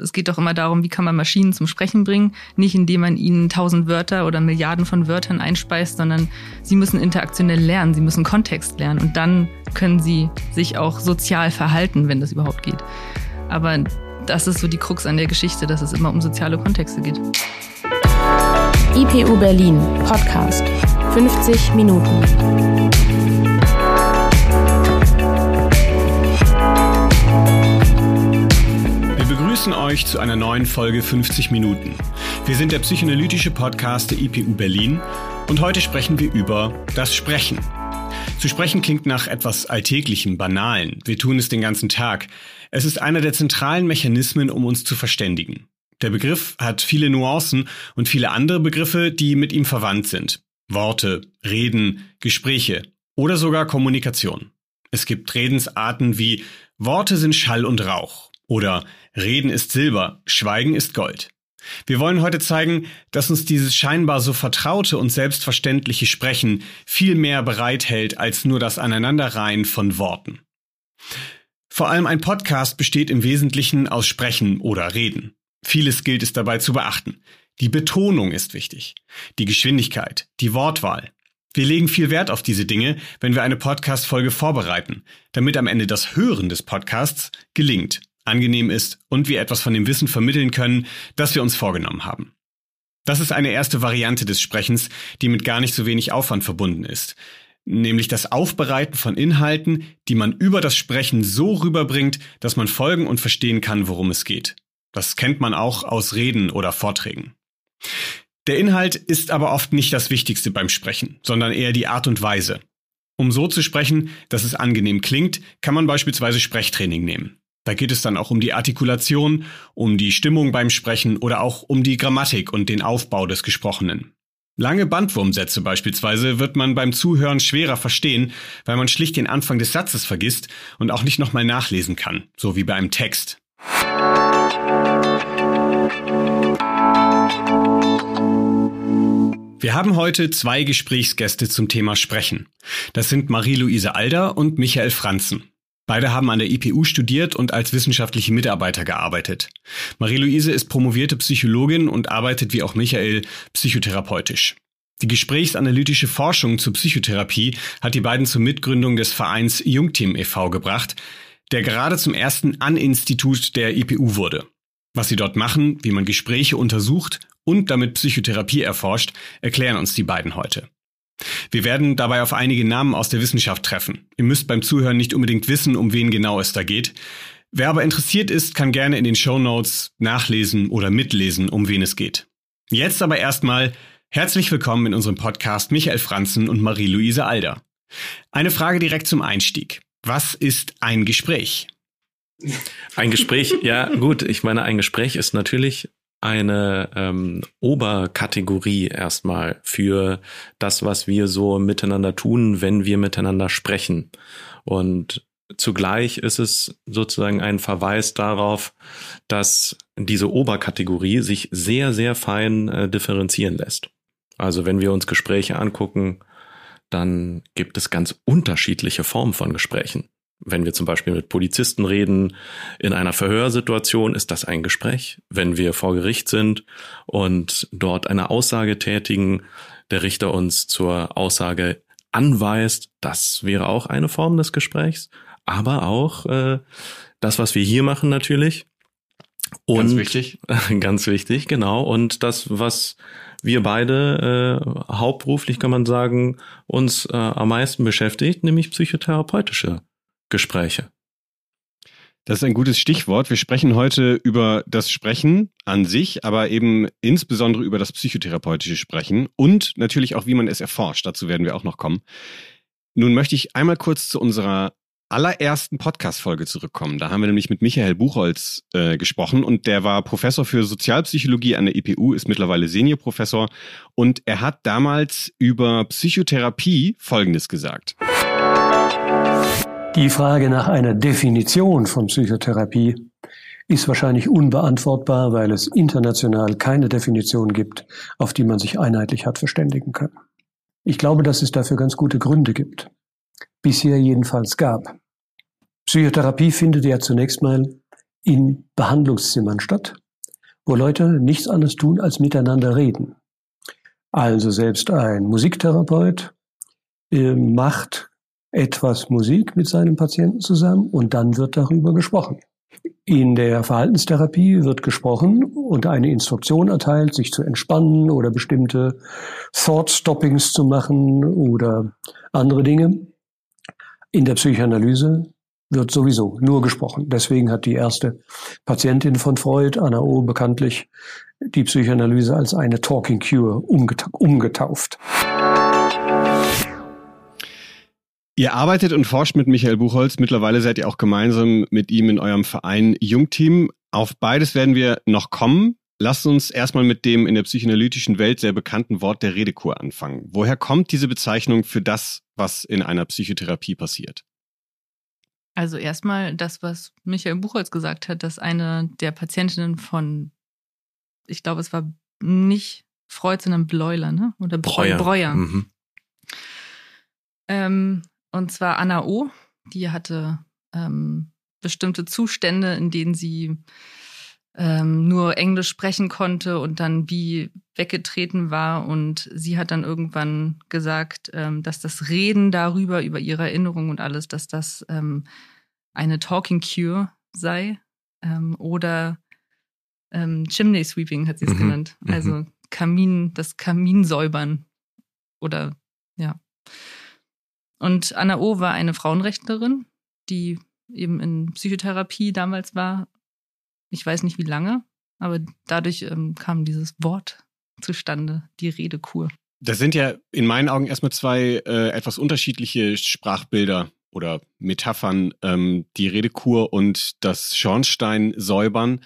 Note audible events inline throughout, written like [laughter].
Es geht doch immer darum, wie kann man Maschinen zum Sprechen bringen, nicht indem man ihnen tausend Wörter oder Milliarden von Wörtern einspeist, sondern sie müssen interaktionell lernen, sie müssen Kontext lernen und dann können sie sich auch sozial verhalten, wenn das überhaupt geht. Aber das ist so die Krux an der Geschichte, dass es immer um soziale Kontexte geht. IPU Berlin Podcast 50 Minuten. Begrüßen euch zu einer neuen Folge 50 Minuten. Wir sind der psychoanalytische Podcast der IPU Berlin und heute sprechen wir über das Sprechen. Zu sprechen klingt nach etwas Alltäglichem, Banalen. Wir tun es den ganzen Tag. Es ist einer der zentralen Mechanismen, um uns zu verständigen. Der Begriff hat viele Nuancen und viele andere Begriffe, die mit ihm verwandt sind. Worte, Reden, Gespräche oder sogar Kommunikation. Es gibt Redensarten wie Worte sind Schall und Rauch oder Reden ist Silber, Schweigen ist Gold. Wir wollen heute zeigen, dass uns dieses scheinbar so vertraute und selbstverständliche Sprechen viel mehr bereithält als nur das Aneinanderreihen von Worten. Vor allem ein Podcast besteht im Wesentlichen aus Sprechen oder Reden. Vieles gilt es dabei zu beachten. Die Betonung ist wichtig, die Geschwindigkeit, die Wortwahl. Wir legen viel Wert auf diese Dinge, wenn wir eine Podcast-Folge vorbereiten, damit am Ende das Hören des Podcasts gelingt angenehm ist und wir etwas von dem Wissen vermitteln können, das wir uns vorgenommen haben. Das ist eine erste Variante des Sprechens, die mit gar nicht so wenig Aufwand verbunden ist, nämlich das Aufbereiten von Inhalten, die man über das Sprechen so rüberbringt, dass man folgen und verstehen kann, worum es geht. Das kennt man auch aus Reden oder Vorträgen. Der Inhalt ist aber oft nicht das Wichtigste beim Sprechen, sondern eher die Art und Weise. Um so zu sprechen, dass es angenehm klingt, kann man beispielsweise Sprechtraining nehmen. Da geht es dann auch um die Artikulation, um die Stimmung beim Sprechen oder auch um die Grammatik und den Aufbau des Gesprochenen. Lange Bandwurmsätze beispielsweise wird man beim Zuhören schwerer verstehen, weil man schlicht den Anfang des Satzes vergisst und auch nicht nochmal nachlesen kann, so wie bei einem Text. Wir haben heute zwei Gesprächsgäste zum Thema Sprechen. Das sind Marie-Louise Alder und Michael Franzen. Beide haben an der IPU studiert und als wissenschaftliche Mitarbeiter gearbeitet. Marie-Louise ist promovierte Psychologin und arbeitet wie auch Michael psychotherapeutisch. Die gesprächsanalytische Forschung zur Psychotherapie hat die beiden zur Mitgründung des Vereins Jungteam e.V. gebracht, der gerade zum ersten An-Institut der IPU wurde. Was sie dort machen, wie man Gespräche untersucht und damit Psychotherapie erforscht, erklären uns die beiden heute. Wir werden dabei auf einige Namen aus der Wissenschaft treffen. Ihr müsst beim Zuhören nicht unbedingt wissen, um wen genau es da geht. Wer aber interessiert ist, kann gerne in den Show Notes nachlesen oder mitlesen, um wen es geht. Jetzt aber erstmal herzlich willkommen in unserem Podcast Michael Franzen und Marie-Louise Alder. Eine Frage direkt zum Einstieg. Was ist ein Gespräch? Ein Gespräch, ja gut, ich meine, ein Gespräch ist natürlich eine ähm, Oberkategorie erstmal für das, was wir so miteinander tun, wenn wir miteinander sprechen. Und zugleich ist es sozusagen ein Verweis darauf, dass diese Oberkategorie sich sehr, sehr fein äh, differenzieren lässt. Also wenn wir uns Gespräche angucken, dann gibt es ganz unterschiedliche Formen von Gesprächen. Wenn wir zum Beispiel mit Polizisten reden, in einer Verhörsituation ist das ein Gespräch. Wenn wir vor Gericht sind und dort eine Aussage tätigen, der Richter uns zur Aussage anweist, das wäre auch eine Form des Gesprächs. Aber auch äh, das, was wir hier machen natürlich. Und ganz wichtig. [laughs] Ganz wichtig, genau. Und das, was wir beide äh, hauptberuflich, kann man sagen, uns äh, am meisten beschäftigt, nämlich psychotherapeutische Gespräche. Das ist ein gutes Stichwort. Wir sprechen heute über das Sprechen an sich, aber eben insbesondere über das psychotherapeutische Sprechen und natürlich auch, wie man es erforscht. Dazu werden wir auch noch kommen. Nun möchte ich einmal kurz zu unserer allerersten Podcast-Folge zurückkommen. Da haben wir nämlich mit Michael Buchholz äh, gesprochen und der war Professor für Sozialpsychologie an der EPU, ist mittlerweile Seniorprofessor und er hat damals über Psychotherapie Folgendes gesagt. Die Frage nach einer Definition von Psychotherapie ist wahrscheinlich unbeantwortbar, weil es international keine Definition gibt, auf die man sich einheitlich hat verständigen können. Ich glaube, dass es dafür ganz gute Gründe gibt. Bisher jedenfalls gab. Psychotherapie findet ja zunächst mal in Behandlungszimmern statt, wo Leute nichts anderes tun, als miteinander reden. Also selbst ein Musiktherapeut äh, macht etwas Musik mit seinem Patienten zusammen und dann wird darüber gesprochen. In der Verhaltenstherapie wird gesprochen und eine Instruktion erteilt, sich zu entspannen oder bestimmte Thought-Stoppings zu machen oder andere Dinge. In der Psychoanalyse wird sowieso nur gesprochen. Deswegen hat die erste Patientin von Freud, Anna O., bekanntlich die Psychoanalyse als eine Talking Cure umgetauft. Ihr arbeitet und forscht mit Michael Buchholz. Mittlerweile seid ihr auch gemeinsam mit ihm in eurem Verein Jungteam. Auf beides werden wir noch kommen. Lasst uns erstmal mit dem in der psychoanalytischen Welt sehr bekannten Wort der Redekur anfangen. Woher kommt diese Bezeichnung für das, was in einer Psychotherapie passiert? Also erstmal das, was Michael Buchholz gesagt hat, dass eine der Patientinnen von, ich glaube, es war nicht Freud, sondern Bleuler, ne? Oder Breuer. Breuer. Mhm. Ähm, und zwar Anna O. Die hatte ähm, bestimmte Zustände, in denen sie ähm, nur Englisch sprechen konnte und dann wie weggetreten war. Und sie hat dann irgendwann gesagt, ähm, dass das Reden darüber, über ihre Erinnerungen und alles, dass das ähm, eine Talking Cure sei. Ähm, oder ähm, Chimney Sweeping hat sie es mhm. genannt. Mhm. Also Kamin, das Kaminsäubern. Oder ja. Und Anna O. war eine Frauenrechtlerin, die eben in Psychotherapie damals war. Ich weiß nicht wie lange, aber dadurch ähm, kam dieses Wort zustande, die Redekur. Das sind ja in meinen Augen erstmal zwei äh, etwas unterschiedliche Sprachbilder oder Metaphern, ähm, die Redekur und das Schornsteinsäubern.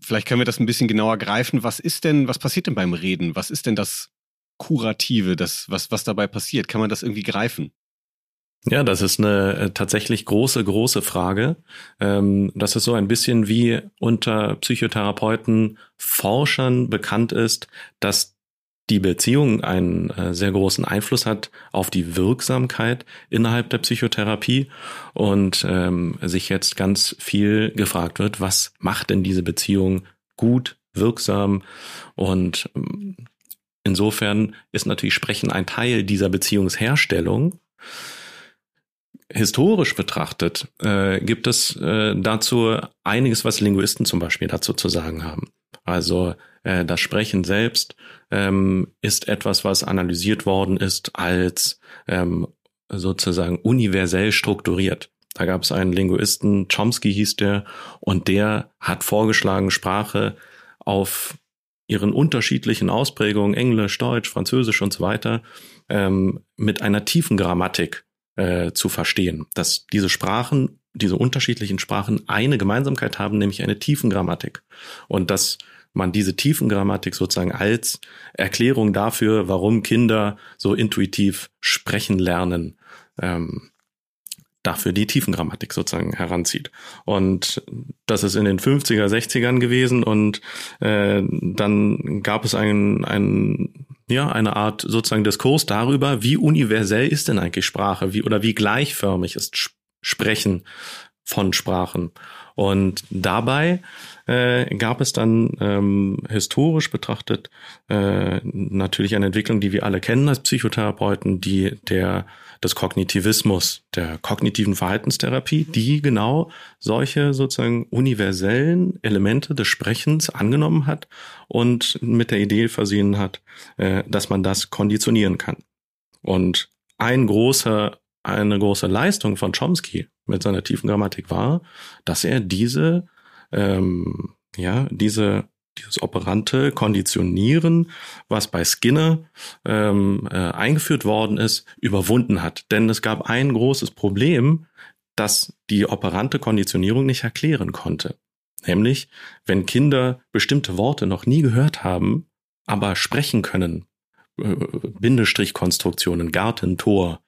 Vielleicht können wir das ein bisschen genauer greifen. Was ist denn, was passiert denn beim Reden? Was ist denn das Kurative, das, was, was dabei passiert? Kann man das irgendwie greifen? Ja, das ist eine äh, tatsächlich große, große Frage. Ähm, das ist so ein bisschen wie unter Psychotherapeuten, Forschern bekannt ist, dass die Beziehung einen äh, sehr großen Einfluss hat auf die Wirksamkeit innerhalb der Psychotherapie und ähm, sich jetzt ganz viel gefragt wird, was macht denn diese Beziehung gut, wirksam und ähm, Insofern ist natürlich Sprechen ein Teil dieser Beziehungsherstellung. Historisch betrachtet äh, gibt es äh, dazu einiges, was Linguisten zum Beispiel dazu zu sagen haben. Also äh, das Sprechen selbst ähm, ist etwas, was analysiert worden ist als ähm, sozusagen universell strukturiert. Da gab es einen Linguisten, Chomsky hieß der, und der hat vorgeschlagen, Sprache auf ihren unterschiedlichen Ausprägungen, Englisch, Deutsch, Französisch und so weiter, ähm, mit einer tiefen Grammatik äh, zu verstehen. Dass diese Sprachen, diese unterschiedlichen Sprachen eine Gemeinsamkeit haben, nämlich eine tiefen Grammatik. Und dass man diese tiefen Grammatik sozusagen als Erklärung dafür, warum Kinder so intuitiv sprechen lernen, ähm, dafür die Tiefengrammatik sozusagen heranzieht. Und das ist in den 50er, 60ern gewesen und äh, dann gab es ein, ein, ja, eine Art sozusagen Diskurs darüber, wie universell ist denn eigentlich Sprache, wie oder wie gleichförmig ist Sprechen von Sprachen. Und dabei äh, gab es dann ähm, historisch betrachtet äh, natürlich eine Entwicklung, die wir alle kennen als Psychotherapeuten, die der des Kognitivismus, der kognitiven Verhaltenstherapie, die genau solche sozusagen universellen Elemente des Sprechens angenommen hat und mit der Idee versehen hat, äh, dass man das konditionieren kann. Und ein großer, eine große Leistung von Chomsky mit seiner tiefen Grammatik war, dass er diese, ähm, ja, diese dieses operante Konditionieren, was bei Skinner ähm, äh, eingeführt worden ist, überwunden hat. Denn es gab ein großes Problem, das die operante Konditionierung nicht erklären konnte. Nämlich, wenn Kinder bestimmte Worte noch nie gehört haben, aber sprechen können, äh, Bindestrichkonstruktionen, Garten, Tor,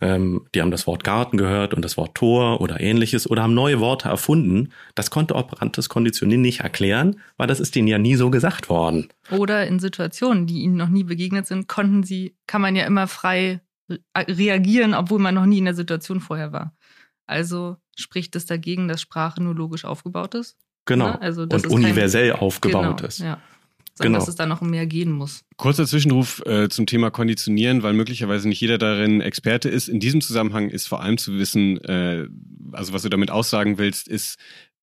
ähm, die haben das Wort Garten gehört und das Wort Tor oder ähnliches oder haben neue Worte erfunden. Das konnte operantes Konditionieren nicht erklären, weil das ist ihnen ja nie so gesagt worden. Oder in Situationen, die ihnen noch nie begegnet sind, konnten sie, kann man ja immer frei reagieren, obwohl man noch nie in der Situation vorher war. Also spricht es dagegen, dass Sprache nur logisch aufgebaut ist. Genau. Ja, also und universell kein, aufgebaut genau, ist. Ja. Sondern genau. dass es da noch mehr gehen muss. Kurzer Zwischenruf äh, zum Thema Konditionieren, weil möglicherweise nicht jeder darin Experte ist. In diesem Zusammenhang ist vor allem zu wissen, äh, also was du damit aussagen willst, ist,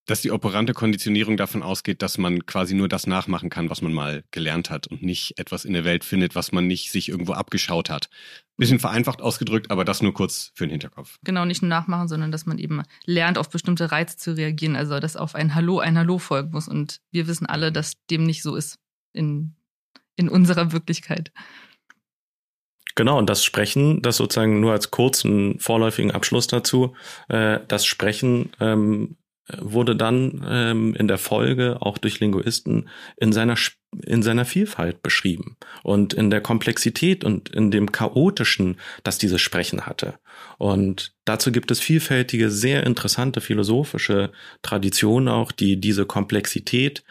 dass die operante Konditionierung davon ausgeht, dass man quasi nur das nachmachen kann, was man mal gelernt hat und nicht etwas in der Welt findet, was man nicht sich irgendwo abgeschaut hat. Bisschen vereinfacht ausgedrückt, aber das nur kurz für den Hinterkopf. Genau, nicht nur nachmachen, sondern dass man eben lernt, auf bestimmte Reize zu reagieren. Also, dass auf ein Hallo ein Hallo folgen muss. Und wir wissen alle, dass dem nicht so ist in, in unserer Wirklichkeit. Genau, und das Sprechen, das sozusagen nur als kurzen vorläufigen Abschluss dazu, äh, das Sprechen ähm, wurde dann ähm, in der Folge auch durch Linguisten in seiner in seiner Vielfalt beschrieben und in der Komplexität und in dem chaotischen, das dieses Sprechen hatte. Und dazu gibt es vielfältige, sehr interessante philosophische Traditionen auch, die diese Komplexität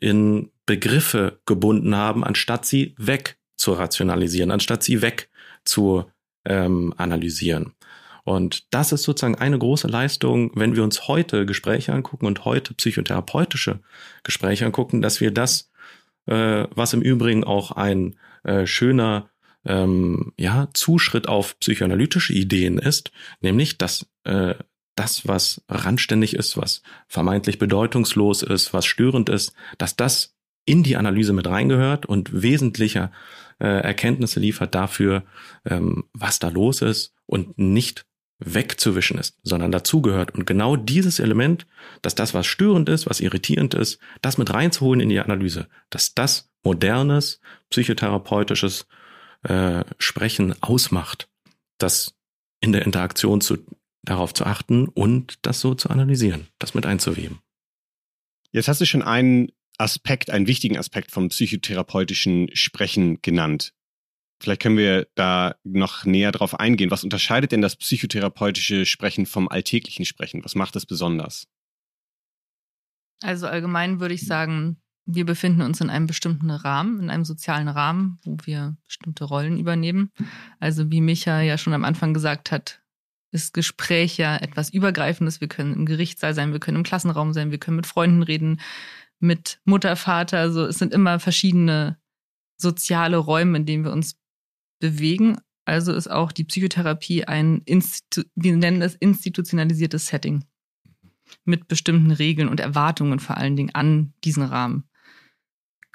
in Begriffe gebunden haben, anstatt sie weg zu rationalisieren, anstatt sie weg zu ähm, analysieren. Und das ist sozusagen eine große Leistung, wenn wir uns heute Gespräche angucken und heute psychotherapeutische Gespräche angucken, dass wir das, äh, was im Übrigen auch ein äh, schöner ähm, ja, Zuschritt auf psychoanalytische Ideen ist, nämlich dass äh, das, was randständig ist, was vermeintlich bedeutungslos ist, was störend ist, dass das in die Analyse mit reingehört und wesentliche äh, Erkenntnisse liefert dafür, ähm, was da los ist und nicht wegzuwischen ist, sondern dazugehört. Und genau dieses Element, dass das, was störend ist, was irritierend ist, das mit reinzuholen in die Analyse, dass das modernes, psychotherapeutisches äh, Sprechen ausmacht, das in der Interaktion zu, darauf zu achten und das so zu analysieren, das mit einzuweben. Jetzt hast du schon einen Aspekt, einen wichtigen Aspekt vom psychotherapeutischen Sprechen genannt. Vielleicht können wir da noch näher drauf eingehen. Was unterscheidet denn das psychotherapeutische Sprechen vom alltäglichen Sprechen? Was macht es besonders? Also allgemein würde ich sagen, wir befinden uns in einem bestimmten Rahmen, in einem sozialen Rahmen, wo wir bestimmte Rollen übernehmen. Also wie Micha ja schon am Anfang gesagt hat, ist Gespräch ja etwas Übergreifendes. Wir können im Gerichtssaal sein, wir können im Klassenraum sein, wir können mit Freunden reden, mit Mutter, Vater. Also es sind immer verschiedene soziale Räume, in denen wir uns bewegen. Also ist auch die Psychotherapie ein, Institu wir nennen es institutionalisiertes Setting mit bestimmten Regeln und Erwartungen vor allen Dingen an diesen Rahmen.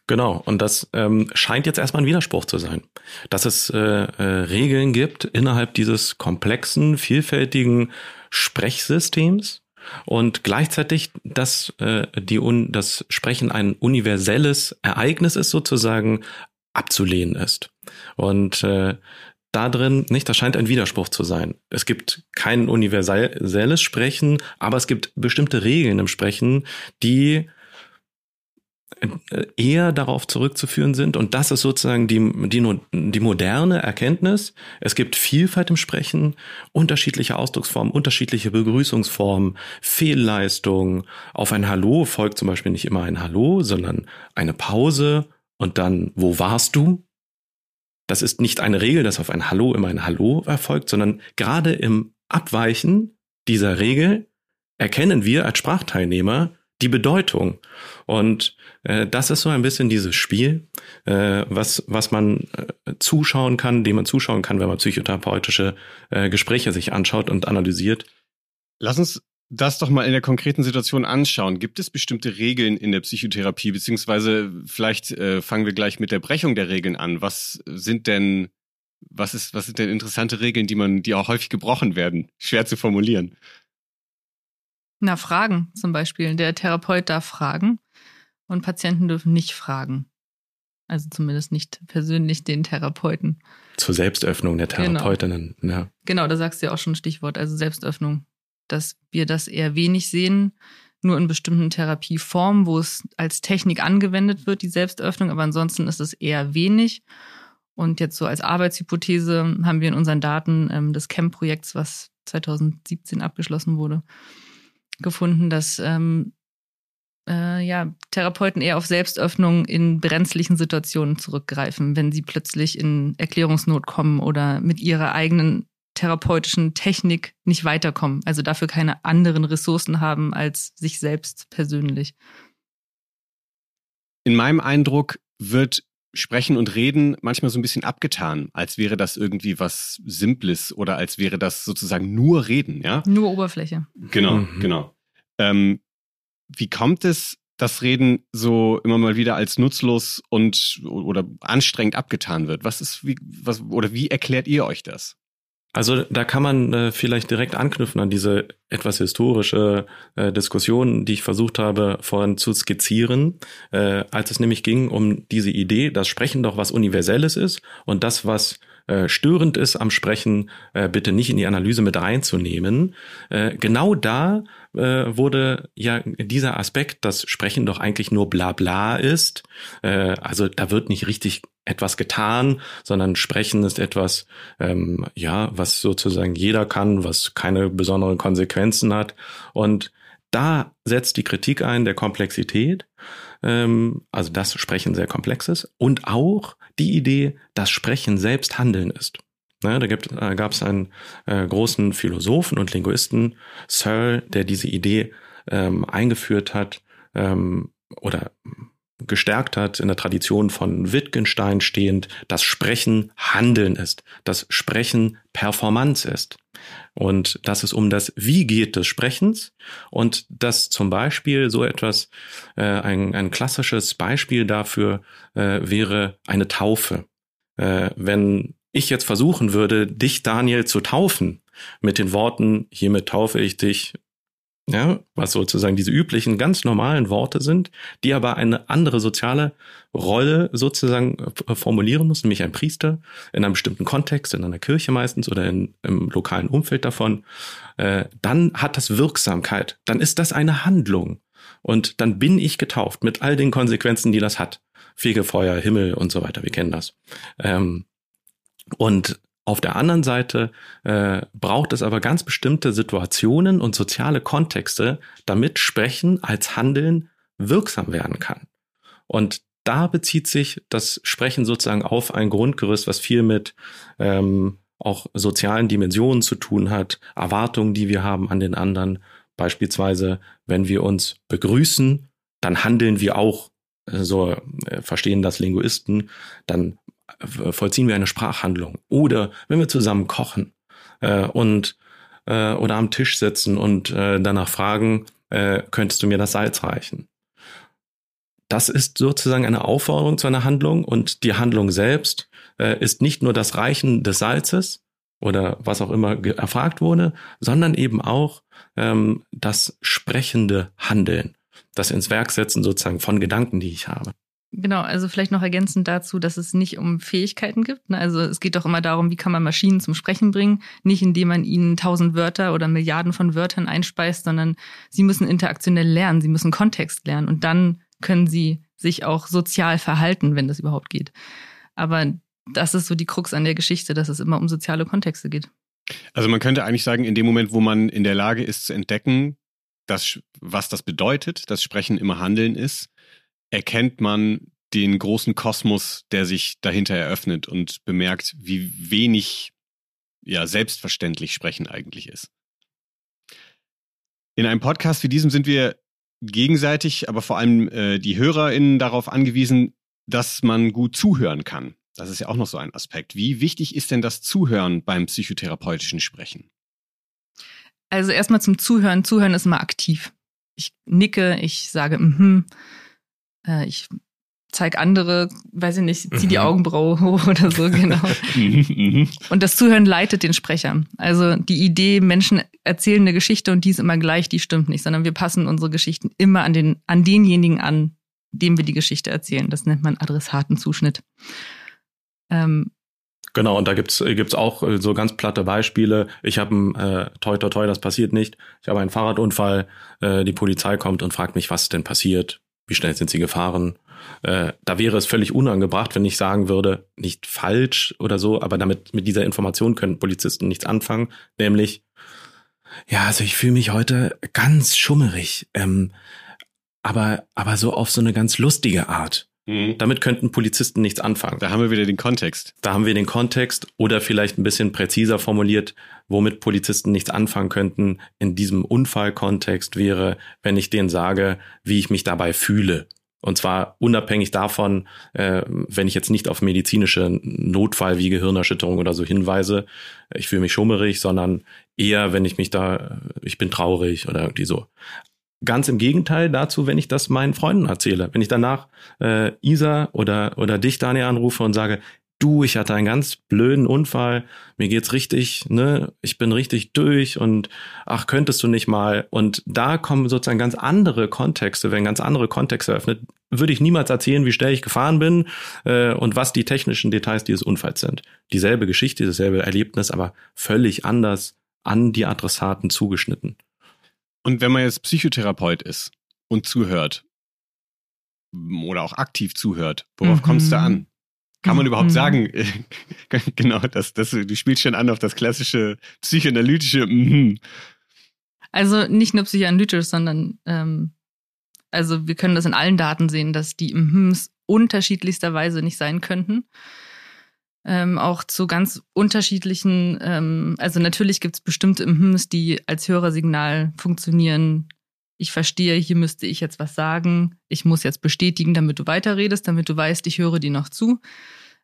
Genau, und das ähm, scheint jetzt erstmal ein Widerspruch zu sein, dass es äh, äh, Regeln gibt innerhalb dieses komplexen, vielfältigen Sprechsystems und gleichzeitig, dass äh, die Un das Sprechen ein universelles Ereignis ist, sozusagen abzulehnen ist. Und äh, da drin, nicht, das scheint ein Widerspruch zu sein. Es gibt kein universelles Sprechen, aber es gibt bestimmte Regeln im Sprechen, die eher darauf zurückzuführen sind. Und das ist sozusagen die, die, die moderne Erkenntnis. Es gibt Vielfalt im Sprechen, unterschiedliche Ausdrucksformen, unterschiedliche Begrüßungsformen, Fehlleistungen. Auf ein Hallo folgt zum Beispiel nicht immer ein Hallo, sondern eine Pause und dann, wo warst du? Das ist nicht eine Regel, dass auf ein Hallo immer ein Hallo erfolgt, sondern gerade im Abweichen dieser Regel erkennen wir als Sprachteilnehmer die Bedeutung. Und das ist so ein bisschen dieses Spiel, äh, was, was man äh, zuschauen kann, dem man zuschauen kann, wenn man psychotherapeutische äh, Gespräche sich anschaut und analysiert. Lass uns das doch mal in der konkreten Situation anschauen. Gibt es bestimmte Regeln in der Psychotherapie, beziehungsweise vielleicht äh, fangen wir gleich mit der Brechung der Regeln an. Was sind denn, was ist, was sind denn interessante Regeln, die man, die auch häufig gebrochen werden? Schwer zu formulieren. Na, Fragen zum Beispiel. Der Therapeut darf fragen und Patienten dürfen nicht fragen. Also zumindest nicht persönlich den Therapeuten. Zur Selbstöffnung der genau. Therapeutinnen, genau. ja. Genau, da sagst du ja auch schon ein Stichwort, also Selbstöffnung dass wir das eher wenig sehen, nur in bestimmten Therapieformen, wo es als Technik angewendet wird, die Selbstöffnung, aber ansonsten ist es eher wenig. Und jetzt so als Arbeitshypothese haben wir in unseren Daten ähm, des CAMP-Projekts, was 2017 abgeschlossen wurde, gefunden, dass ähm, äh, ja, Therapeuten eher auf Selbstöffnung in brenzlichen Situationen zurückgreifen, wenn sie plötzlich in Erklärungsnot kommen oder mit ihrer eigenen psychotherapeutischen Technik nicht weiterkommen. Also dafür keine anderen Ressourcen haben als sich selbst persönlich. In meinem Eindruck wird Sprechen und Reden manchmal so ein bisschen abgetan, als wäre das irgendwie was Simples oder als wäre das sozusagen nur Reden, ja? Nur Oberfläche. Genau, mhm. genau. Ähm, wie kommt es, dass Reden so immer mal wieder als nutzlos und oder anstrengend abgetan wird? Was ist, wie, was, oder wie erklärt ihr euch das? Also da kann man äh, vielleicht direkt anknüpfen an diese etwas historische äh, Diskussion, die ich versucht habe vorhin zu skizzieren, äh, als es nämlich ging um diese Idee, dass Sprechen doch was Universelles ist und das, was äh, störend ist am Sprechen, äh, bitte nicht in die Analyse mit reinzunehmen. Äh, genau da äh, wurde ja dieser Aspekt, dass Sprechen doch eigentlich nur Blabla ist, äh, also da wird nicht richtig etwas getan, sondern Sprechen ist etwas, ähm, ja, was sozusagen jeder kann, was keine besonderen Konsequenzen hat. Und da setzt die Kritik ein der Komplexität, ähm, also das Sprechen sehr komplex ist und auch die Idee, dass Sprechen selbst Handeln ist. Ja, da gibt, äh, gab es einen äh, großen Philosophen und Linguisten, Searle, der diese Idee ähm, eingeführt hat ähm, oder gestärkt hat in der Tradition von Wittgenstein stehend, dass Sprechen Handeln ist, dass Sprechen Performance ist und dass es um das Wie geht des Sprechens und dass zum Beispiel so etwas, äh, ein, ein klassisches Beispiel dafür äh, wäre eine Taufe. Äh, wenn ich jetzt versuchen würde, dich Daniel zu taufen mit den Worten, hiermit taufe ich dich ja, was sozusagen diese üblichen, ganz normalen Worte sind, die aber eine andere soziale Rolle sozusagen äh, formulieren muss, nämlich ein Priester in einem bestimmten Kontext, in einer Kirche meistens oder in, im lokalen Umfeld davon, äh, dann hat das Wirksamkeit, dann ist das eine Handlung und dann bin ich getauft mit all den Konsequenzen, die das hat. Fegefeuer, Himmel und so weiter, wir kennen das. Ähm, und auf der anderen Seite äh, braucht es aber ganz bestimmte Situationen und soziale Kontexte, damit Sprechen als Handeln wirksam werden kann. Und da bezieht sich das Sprechen sozusagen auf ein Grundgerüst, was viel mit ähm, auch sozialen Dimensionen zu tun hat, Erwartungen, die wir haben an den anderen. Beispielsweise, wenn wir uns begrüßen, dann handeln wir auch, äh, so äh, verstehen das Linguisten, dann vollziehen wir eine Sprachhandlung. Oder wenn wir zusammen kochen äh, und äh, oder am Tisch sitzen und äh, danach fragen, äh, könntest du mir das Salz reichen? Das ist sozusagen eine Aufforderung zu einer Handlung und die Handlung selbst äh, ist nicht nur das Reichen des Salzes oder was auch immer erfragt wurde, sondern eben auch ähm, das sprechende Handeln, das ins Werk setzen sozusagen von Gedanken, die ich habe. Genau, also vielleicht noch ergänzend dazu, dass es nicht um Fähigkeiten gibt. Ne? Also es geht doch immer darum, wie kann man Maschinen zum Sprechen bringen, nicht indem man ihnen tausend Wörter oder Milliarden von Wörtern einspeist, sondern sie müssen interaktionell lernen, sie müssen Kontext lernen und dann können sie sich auch sozial verhalten, wenn das überhaupt geht. Aber das ist so die Krux an der Geschichte, dass es immer um soziale Kontexte geht. Also man könnte eigentlich sagen, in dem Moment, wo man in der Lage ist zu entdecken, dass, was das bedeutet, dass Sprechen immer Handeln ist, erkennt man den großen Kosmos, der sich dahinter eröffnet und bemerkt, wie wenig ja selbstverständlich Sprechen eigentlich ist. In einem Podcast wie diesem sind wir gegenseitig, aber vor allem äh, die HörerInnen darauf angewiesen, dass man gut zuhören kann. Das ist ja auch noch so ein Aspekt. Wie wichtig ist denn das Zuhören beim psychotherapeutischen Sprechen? Also erstmal zum Zuhören. Zuhören ist immer aktiv. Ich nicke, ich sage mhm. Äh, ich zeig andere, weiß ich nicht, zieh die mhm. Augenbraue hoch oder so, [laughs] genau. Mhm, mhm. und das Zuhören leitet den Sprecher. Also die Idee, Menschen erzählen eine Geschichte und die ist immer gleich, die stimmt nicht, sondern wir passen unsere Geschichten immer an den, an denjenigen an, dem wir die Geschichte erzählen. Das nennt man Adressatenzuschnitt. Ähm, Genau, und da gibt's gibt's auch äh, so ganz platte Beispiele. Ich habe ein äh, toi toi toi, das passiert nicht. Ich habe einen Fahrradunfall, äh, die Polizei kommt und fragt mich, was denn passiert wie schnell sind sie gefahren. Äh, da wäre es völlig unangebracht, wenn ich sagen würde, nicht falsch oder so, aber damit mit dieser Information können Polizisten nichts anfangen, nämlich ja, also ich fühle mich heute ganz schummerig, ähm, aber aber so auf so eine ganz lustige Art. Mhm. Damit könnten Polizisten nichts anfangen. Da haben wir wieder den Kontext. Da haben wir den Kontext oder vielleicht ein bisschen präziser formuliert, womit Polizisten nichts anfangen könnten in diesem Unfallkontext wäre, wenn ich denen sage, wie ich mich dabei fühle. Und zwar unabhängig davon, äh, wenn ich jetzt nicht auf medizinische Notfall wie Gehirnerschütterung oder so hinweise, ich fühle mich schummerig, sondern eher, wenn ich mich da, ich bin traurig oder irgendwie so. Ganz im Gegenteil dazu, wenn ich das meinen Freunden erzähle. Wenn ich danach äh, Isa oder, oder dich, Daniel, anrufe und sage, du, ich hatte einen ganz blöden Unfall, mir geht's richtig, ne, ich bin richtig durch und ach, könntest du nicht mal. Und da kommen sozusagen ganz andere Kontexte, werden ganz andere Kontexte eröffnet, würde ich niemals erzählen, wie schnell ich gefahren bin äh, und was die technischen Details dieses Unfalls sind. Dieselbe Geschichte, dasselbe Erlebnis, aber völlig anders an die Adressaten zugeschnitten. Und wenn man jetzt Psychotherapeut ist und zuhört oder auch aktiv zuhört, worauf mhm. kommst du an? Kann man überhaupt mhm. sagen, [laughs] genau, das, das, du spielst schon an auf das klassische psychoanalytische. Mhm. Also nicht nur psychoanalytisch, sondern ähm, also wir können das in allen Daten sehen, dass die Mhms unterschiedlichsterweise nicht sein könnten ähm, auch zu ganz unterschiedlichen, ähm, also natürlich gibt es bestimmte Mhms, die als Hörersignal funktionieren. Ich verstehe, hier müsste ich jetzt was sagen. Ich muss jetzt bestätigen, damit du weiterredest, damit du weißt, ich höre dir noch zu.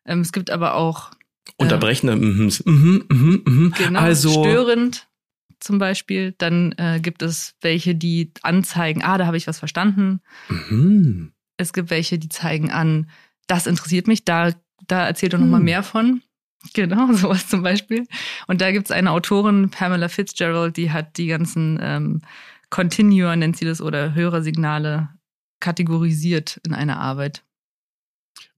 Ähm, es gibt aber auch äh, unterbrechende Mhms. Mhm, mhm, mhm. Genau, also störend zum Beispiel. Dann äh, gibt es welche, die anzeigen, ah, da habe ich was verstanden. Mhm. Es gibt welche, die zeigen an, das interessiert mich, da da erzählt er nochmal hm. mehr von. Genau, [laughs] sowas zum Beispiel. Und da gibt es eine Autorin, Pamela Fitzgerald, die hat die ganzen ähm, Continuer, nennt sie das, oder Hörersignale kategorisiert in einer Arbeit.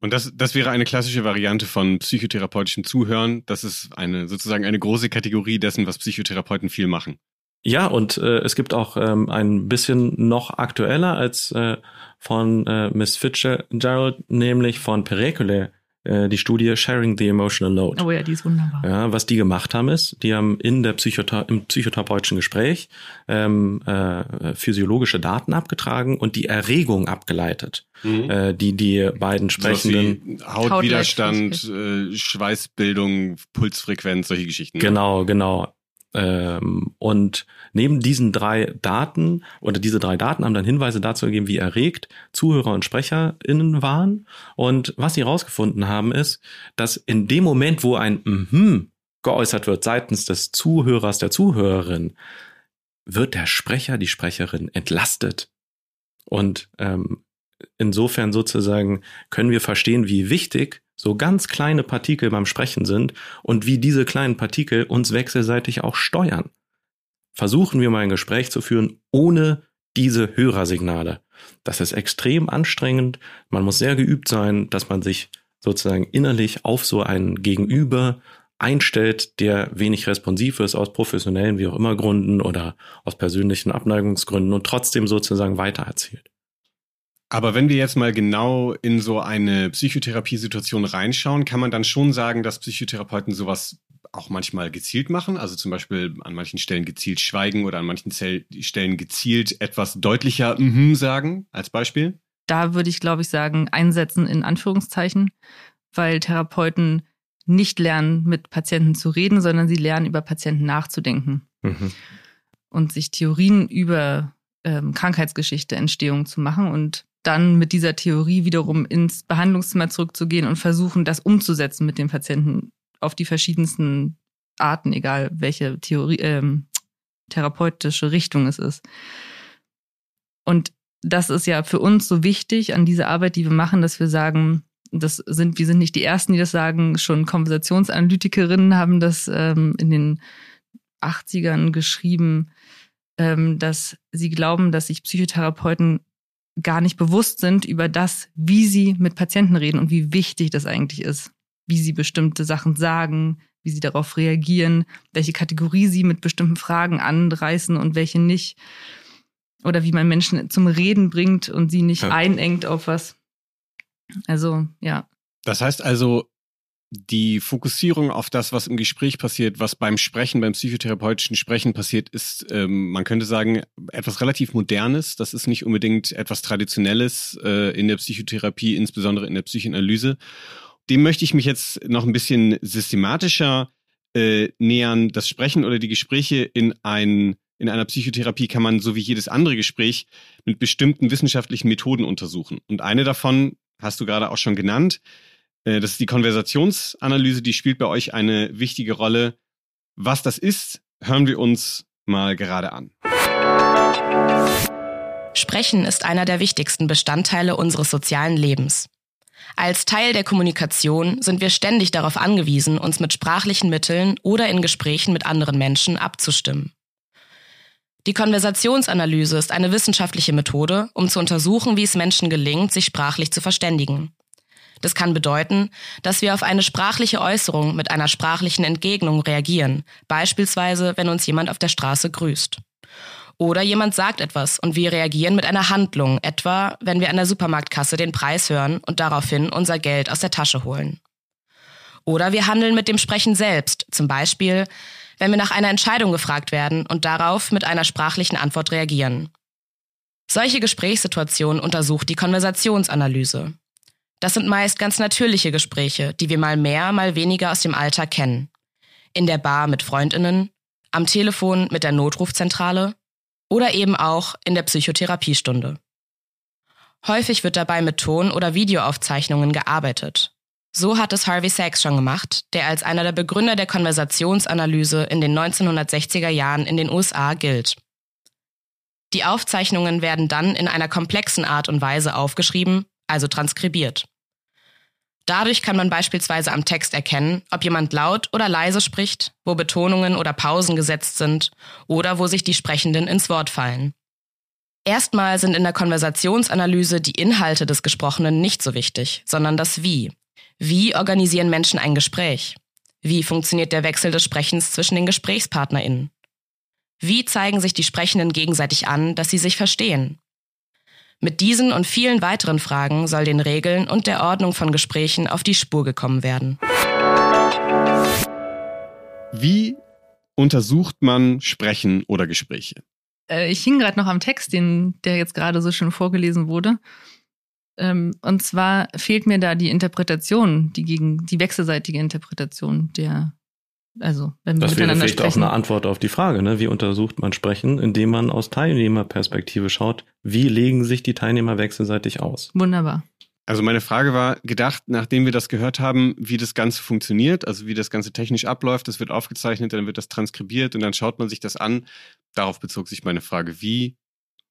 Und das, das wäre eine klassische Variante von psychotherapeutischem Zuhören. Das ist eine sozusagen eine große Kategorie dessen, was Psychotherapeuten viel machen. Ja, und äh, es gibt auch ähm, ein bisschen noch aktueller als äh, von äh, Miss Fitzgerald, nämlich von Perecule äh, die Studie Sharing the Emotional Load. Oh ja, die ist wunderbar. Ja, was die gemacht haben ist, die haben in der Psychotha im psychotherapeutischen Gespräch ähm, äh, physiologische Daten abgetragen und die Erregung abgeleitet, mhm. äh, die die beiden sprechenden so Hautwiderstand, äh, Schweißbildung, Pulsfrequenz, solche Geschichten. Ne? Genau, genau. Ähm, und neben diesen drei Daten oder diese drei Daten haben dann Hinweise dazu gegeben, wie erregt Zuhörer und SprecherInnen waren. Und was sie herausgefunden haben, ist, dass in dem Moment, wo ein Mhm geäußert wird seitens des Zuhörers, der Zuhörerin, wird der Sprecher, die Sprecherin entlastet. Und ähm, insofern sozusagen können wir verstehen, wie wichtig so ganz kleine Partikel beim Sprechen sind und wie diese kleinen Partikel uns wechselseitig auch steuern. Versuchen wir mal ein Gespräch zu führen ohne diese Hörersignale. Das ist extrem anstrengend. Man muss sehr geübt sein, dass man sich sozusagen innerlich auf so einen Gegenüber einstellt, der wenig responsiv ist aus professionellen, wie auch immer Gründen oder aus persönlichen Abneigungsgründen und trotzdem sozusagen weitererzählt. Aber wenn wir jetzt mal genau in so eine Psychotherapiesituation reinschauen, kann man dann schon sagen, dass Psychotherapeuten sowas auch manchmal gezielt machen, also zum Beispiel an manchen Stellen gezielt schweigen oder an manchen Stellen gezielt etwas deutlicher mm sagen, als Beispiel? Da würde ich, glaube ich, sagen, einsetzen in Anführungszeichen, weil Therapeuten nicht lernen, mit Patienten zu reden, sondern sie lernen, über Patienten nachzudenken mhm. und sich Theorien über ähm, Krankheitsgeschichte, Entstehung zu machen und dann mit dieser Theorie wiederum ins Behandlungszimmer zurückzugehen und versuchen, das umzusetzen mit dem Patienten auf die verschiedensten Arten, egal welche Theorie, ähm, therapeutische Richtung es ist. Und das ist ja für uns so wichtig an dieser Arbeit, die wir machen, dass wir sagen, das sind, wir sind nicht die Ersten, die das sagen, schon Konversationsanalytikerinnen haben das ähm, in den 80ern geschrieben, ähm, dass sie glauben, dass sich Psychotherapeuten gar nicht bewusst sind über das, wie sie mit Patienten reden und wie wichtig das eigentlich ist, wie sie bestimmte Sachen sagen, wie sie darauf reagieren, welche Kategorie sie mit bestimmten Fragen anreißen und welche nicht. Oder wie man Menschen zum Reden bringt und sie nicht ja. einengt auf was. Also, ja. Das heißt also, die Fokussierung auf das, was im Gespräch passiert, was beim Sprechen, beim psychotherapeutischen Sprechen passiert, ist, ähm, man könnte sagen, etwas relativ Modernes. Das ist nicht unbedingt etwas Traditionelles äh, in der Psychotherapie, insbesondere in der Psychoanalyse. Dem möchte ich mich jetzt noch ein bisschen systematischer äh, nähern. Das Sprechen oder die Gespräche in ein in einer Psychotherapie kann man so wie jedes andere Gespräch mit bestimmten wissenschaftlichen Methoden untersuchen. Und eine davon hast du gerade auch schon genannt, das ist die Konversationsanalyse, die spielt bei euch eine wichtige Rolle. Was das ist, hören wir uns mal gerade an. Sprechen ist einer der wichtigsten Bestandteile unseres sozialen Lebens. Als Teil der Kommunikation sind wir ständig darauf angewiesen, uns mit sprachlichen Mitteln oder in Gesprächen mit anderen Menschen abzustimmen. Die Konversationsanalyse ist eine wissenschaftliche Methode, um zu untersuchen, wie es Menschen gelingt, sich sprachlich zu verständigen. Das kann bedeuten, dass wir auf eine sprachliche Äußerung mit einer sprachlichen Entgegnung reagieren, beispielsweise wenn uns jemand auf der Straße grüßt. Oder jemand sagt etwas und wir reagieren mit einer Handlung, etwa wenn wir an der Supermarktkasse den Preis hören und daraufhin unser Geld aus der Tasche holen. Oder wir handeln mit dem Sprechen selbst, zum Beispiel, wenn wir nach einer Entscheidung gefragt werden und darauf mit einer sprachlichen Antwort reagieren. Solche Gesprächssituationen untersucht die Konversationsanalyse. Das sind meist ganz natürliche Gespräche, die wir mal mehr, mal weniger aus dem Alltag kennen. In der Bar mit Freundinnen, am Telefon mit der Notrufzentrale oder eben auch in der Psychotherapiestunde. Häufig wird dabei mit Ton- oder Videoaufzeichnungen gearbeitet. So hat es Harvey Sachs schon gemacht, der als einer der Begründer der Konversationsanalyse in den 1960er Jahren in den USA gilt. Die Aufzeichnungen werden dann in einer komplexen Art und Weise aufgeschrieben also transkribiert. Dadurch kann man beispielsweise am Text erkennen, ob jemand laut oder leise spricht, wo Betonungen oder Pausen gesetzt sind oder wo sich die Sprechenden ins Wort fallen. Erstmal sind in der Konversationsanalyse die Inhalte des Gesprochenen nicht so wichtig, sondern das Wie. Wie organisieren Menschen ein Gespräch? Wie funktioniert der Wechsel des Sprechens zwischen den GesprächspartnerInnen? Wie zeigen sich die Sprechenden gegenseitig an, dass sie sich verstehen? Mit diesen und vielen weiteren Fragen soll den Regeln und der Ordnung von Gesprächen auf die Spur gekommen werden. Wie untersucht man Sprechen oder Gespräche? Äh, ich hing gerade noch am Text, den, der jetzt gerade so schön vorgelesen wurde. Ähm, und zwar fehlt mir da die Interpretation, die gegen die wechselseitige Interpretation der also, wenn wir das miteinander wäre vielleicht sprechen. auch eine Antwort auf die Frage, ne? Wie untersucht man Sprechen, indem man aus Teilnehmerperspektive schaut, wie legen sich die Teilnehmer wechselseitig aus? Wunderbar. Also meine Frage war gedacht, nachdem wir das gehört haben, wie das Ganze funktioniert, also wie das Ganze technisch abläuft, das wird aufgezeichnet, dann wird das transkribiert und dann schaut man sich das an. Darauf bezog sich meine Frage, wie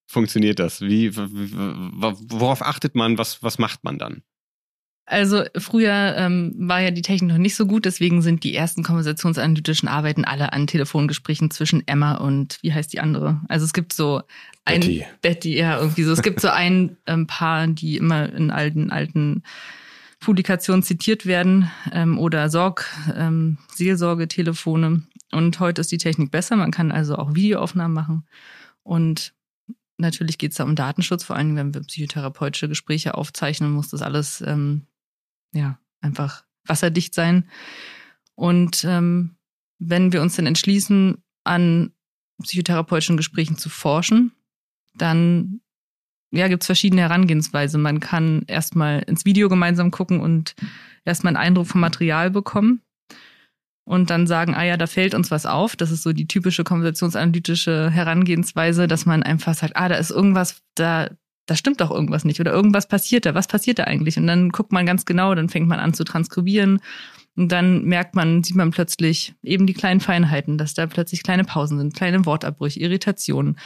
funktioniert das? Wie, worauf achtet man? Was, was macht man dann? Also früher ähm, war ja die Technik noch nicht so gut, deswegen sind die ersten konversationsanalytischen Arbeiten alle an Telefongesprächen zwischen Emma und wie heißt die andere? Also es gibt so ein Betty. Betty, ja, irgendwie so. Es gibt so ein [laughs] ähm, Paar, die immer in alten, alten Publikationen zitiert werden ähm, oder Sorg, ähm, Seelsorgetelefone. Und heute ist die Technik besser. Man kann also auch Videoaufnahmen machen. Und natürlich geht es da um Datenschutz, vor allem wenn wir psychotherapeutische Gespräche aufzeichnen, muss das alles ähm, ja, einfach wasserdicht sein. Und ähm, wenn wir uns dann entschließen, an psychotherapeutischen Gesprächen zu forschen, dann ja, gibt es verschiedene Herangehensweise. Man kann erstmal ins Video gemeinsam gucken und erstmal einen Eindruck vom Material bekommen und dann sagen, ah ja, da fällt uns was auf. Das ist so die typische konversationsanalytische Herangehensweise, dass man einfach sagt, ah, da ist irgendwas, da da stimmt doch irgendwas nicht oder irgendwas passiert da. Was passiert da eigentlich? Und dann guckt man ganz genau, dann fängt man an zu transkribieren und dann merkt man, sieht man plötzlich eben die kleinen Feinheiten, dass da plötzlich kleine Pausen sind, kleine Wortabbrüche, Irritationen,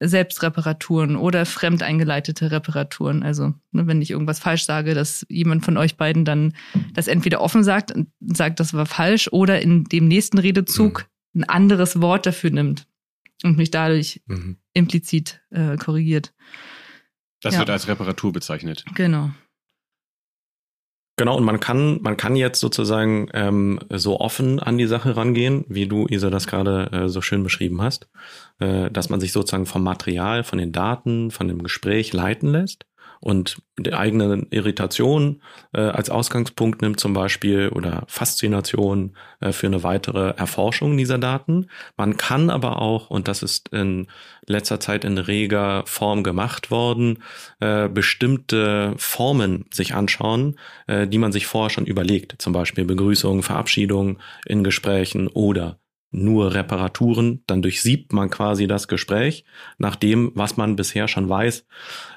Selbstreparaturen oder fremd eingeleitete Reparaturen. Also, ne, wenn ich irgendwas falsch sage, dass jemand von euch beiden dann das entweder offen sagt und sagt, das war falsch oder in dem nächsten Redezug mhm. ein anderes Wort dafür nimmt und mich dadurch mhm. implizit äh, korrigiert. Das Ja. wird als Reparatur bezeichnet. Genau. Genau, und man kann, man kann jetzt sozusagen ähm, so offen an die Sache rangehen, wie du, Isa, das gerade äh, so schön beschrieben hast, äh, dass man sich sozusagen vom Material, von den Daten, von dem Gespräch leiten lässt und die eigene Irritation äh, als Ausgangspunkt nimmt zum Beispiel oder Faszination äh, für eine weitere Erforschung dieser Daten. Man kann aber auch, und das ist in letzter Zeit in reger Form gemacht worden, äh, bestimmte Formen sich anschauen, äh, die man sich vorher schon überlegt. Zum Beispiel Begrüßung, Verabschiedung in Gesprächen oder nur Reparaturen, dann durchsiebt man quasi das Gespräch nach dem, was man bisher schon weiß.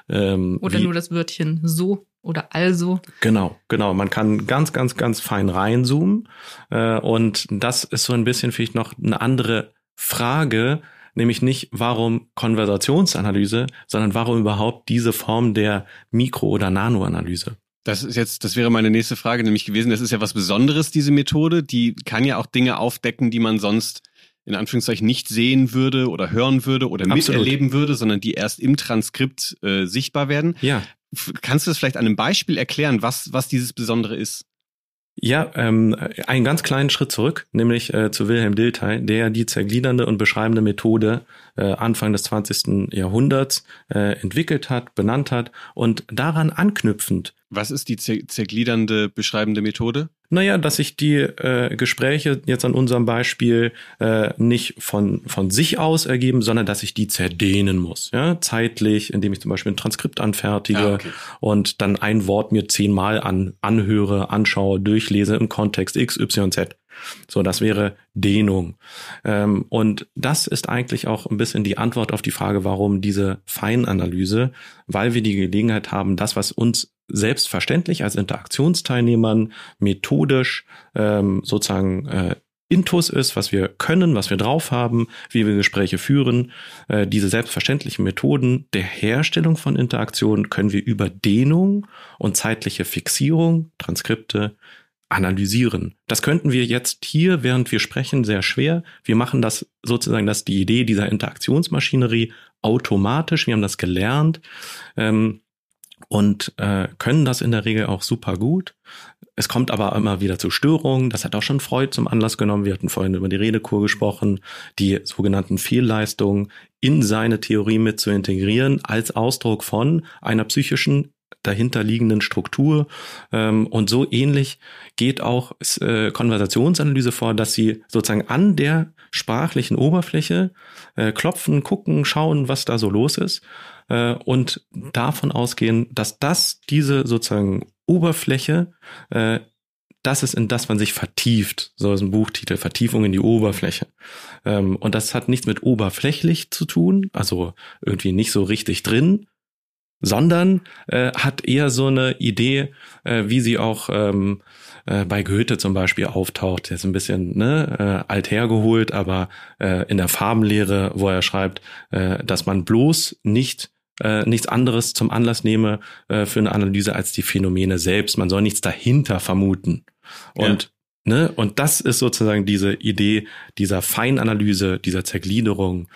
Ähm, oder wie, nur das Wörtchen so oder also. Genau, genau. Man kann ganz, ganz, ganz fein reinzoomen. Äh, und das ist so ein bisschen vielleicht noch eine andere Frage, nämlich nicht, warum Konversationsanalyse, sondern warum überhaupt diese Form der Mikro- oder Nanoanalyse. Das ist jetzt, das wäre meine nächste Frage nämlich gewesen. Das ist ja was Besonderes, diese Methode. Die kann ja auch Dinge aufdecken, die man sonst in Anführungszeichen nicht sehen würde oder hören würde oder Absolut. miterleben würde, sondern die erst im Transkript äh, sichtbar werden. Ja. Kannst du das vielleicht an einem Beispiel erklären, was, was dieses Besondere ist? Ja, ähm, einen ganz kleinen Schritt zurück, nämlich äh, zu Wilhelm Dilthey, der die zergliedernde und beschreibende Methode äh, Anfang des 20. Jahrhunderts äh, entwickelt hat, benannt hat und daran anknüpfend was ist die zergliedernde beschreibende Methode? Naja, dass sich die äh, Gespräche jetzt an unserem Beispiel äh, nicht von, von sich aus ergeben, sondern dass ich die zerdehnen muss. Ja? Zeitlich, indem ich zum Beispiel ein Transkript anfertige ah, okay. und dann ein Wort mir zehnmal an, anhöre, anschaue, durchlese im Kontext X, Y, Z. So, das wäre Dehnung. Ähm, und das ist eigentlich auch ein bisschen die Antwort auf die Frage, warum diese Feinanalyse, weil wir die Gelegenheit haben, das, was uns selbstverständlich als Interaktionsteilnehmern methodisch ähm, sozusagen äh, Intus ist, was wir können, was wir drauf haben, wie wir Gespräche führen. Äh, diese selbstverständlichen Methoden der Herstellung von Interaktionen können wir über Dehnung und zeitliche Fixierung, Transkripte, analysieren. Das könnten wir jetzt hier, während wir sprechen, sehr schwer. Wir machen das sozusagen, dass die Idee dieser Interaktionsmaschinerie automatisch, wir haben das gelernt ähm, und äh, können das in der Regel auch super gut. Es kommt aber immer wieder zu Störungen. Das hat auch schon Freud zum Anlass genommen. Wir hatten vorhin über die Redekur gesprochen, die sogenannten Fehlleistungen in seine Theorie mit zu integrieren als Ausdruck von einer psychischen dahinterliegenden Struktur. Ähm, und so ähnlich geht auch äh, Konversationsanalyse vor, dass sie sozusagen an der sprachlichen Oberfläche äh, klopfen, gucken, schauen, was da so los ist äh, und davon ausgehen, dass das diese sozusagen Oberfläche äh, das ist, in das man sich vertieft. So ist ein Buchtitel, Vertiefung in die Oberfläche. Ähm, und das hat nichts mit oberflächlich zu tun, also irgendwie nicht so richtig drin, sondern äh, hat eher so eine Idee, äh, wie sie auch ähm, äh, bei Goethe zum Beispiel auftaucht. Der ist ein bisschen ne, äh, alt hergeholt, aber äh, in der Farbenlehre, wo er schreibt, äh, dass man bloß nicht äh, nichts anderes zum Anlass nehme äh, für eine Analyse als die Phänomene selbst. Man soll nichts dahinter vermuten. Und ja. Ne? Und das ist sozusagen diese Idee dieser Feinanalyse, dieser Zergliederung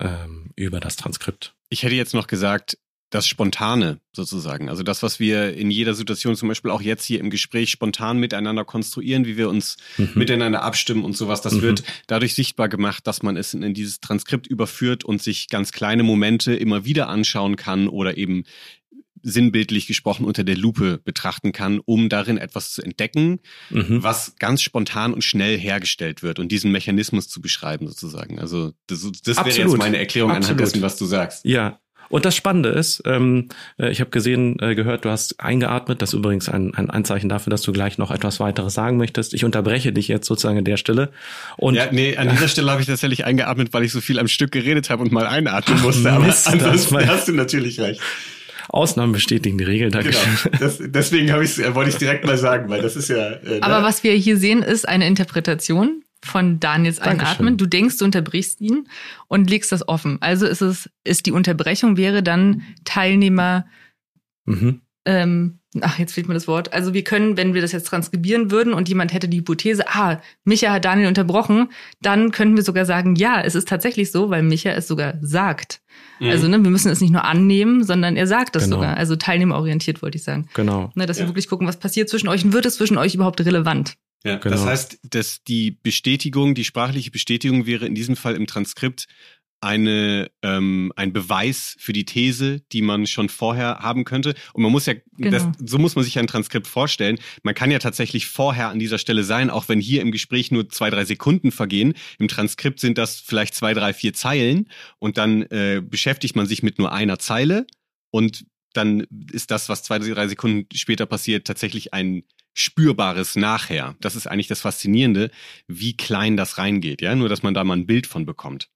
ähm, über das Transkript. Ich hätte jetzt noch gesagt, das Spontane sozusagen. Also das, was wir in jeder Situation, zum Beispiel auch jetzt hier im Gespräch, spontan miteinander konstruieren, wie wir uns mhm. miteinander abstimmen und sowas, das mhm. wird dadurch sichtbar gemacht, dass man es in dieses Transkript überführt und sich ganz kleine Momente immer wieder anschauen kann oder eben sinnbildlich gesprochen unter der Lupe betrachten kann, um darin etwas zu entdecken, mhm. was ganz spontan und schnell hergestellt wird und diesen Mechanismus zu beschreiben sozusagen. Also das, das wäre jetzt meine Erklärung Absolut. anhand dessen, was du sagst. Ja, und das Spannende ist, ähm, äh, ich habe gesehen, äh, gehört, du hast eingeatmet. Das ist übrigens ein, ein Anzeichen dafür, dass du gleich noch etwas weiteres sagen möchtest. Ich unterbreche dich jetzt sozusagen an der Stelle. Und ja, nee, an dieser Stelle habe ich tatsächlich eingeatmet, weil ich so viel am Stück geredet habe und mal einatmen musste. Aber Mist, ansonsten hast du natürlich recht. Ausnahmen bestätigen die Regel. Genau. Das, deswegen habe ich, äh, wollte ich direkt mal sagen, weil das ist ja. Äh, Aber ne? was wir hier sehen, ist eine Interpretation von Daniels Einatmen. Du denkst, du unterbrichst ihn und legst das offen. Also ist es, ist die Unterbrechung wäre dann Teilnehmer. Mhm. Ähm, ach, jetzt fehlt mir das Wort. Also wir können, wenn wir das jetzt transkribieren würden und jemand hätte die Hypothese, ah, Micha hat Daniel unterbrochen, dann könnten wir sogar sagen, ja, es ist tatsächlich so, weil Micha es sogar sagt. Mhm. Also ne, wir müssen es nicht nur annehmen, sondern er sagt es genau. sogar. Also teilnehmerorientiert wollte ich sagen. Genau. Ne, dass ja. wir wirklich gucken, was passiert zwischen euch und wird es zwischen euch überhaupt relevant? Ja, genau. das heißt, dass die Bestätigung, die sprachliche Bestätigung wäre in diesem Fall im Transkript eine ähm, ein Beweis für die These, die man schon vorher haben könnte. Und man muss ja, genau. das, so muss man sich ein Transkript vorstellen. Man kann ja tatsächlich vorher an dieser Stelle sein, auch wenn hier im Gespräch nur zwei, drei Sekunden vergehen. Im Transkript sind das vielleicht zwei, drei, vier Zeilen und dann äh, beschäftigt man sich mit nur einer Zeile und dann ist das, was zwei, drei Sekunden später passiert, tatsächlich ein spürbares Nachher. Das ist eigentlich das Faszinierende, wie klein das reingeht, ja, nur dass man da mal ein Bild von bekommt.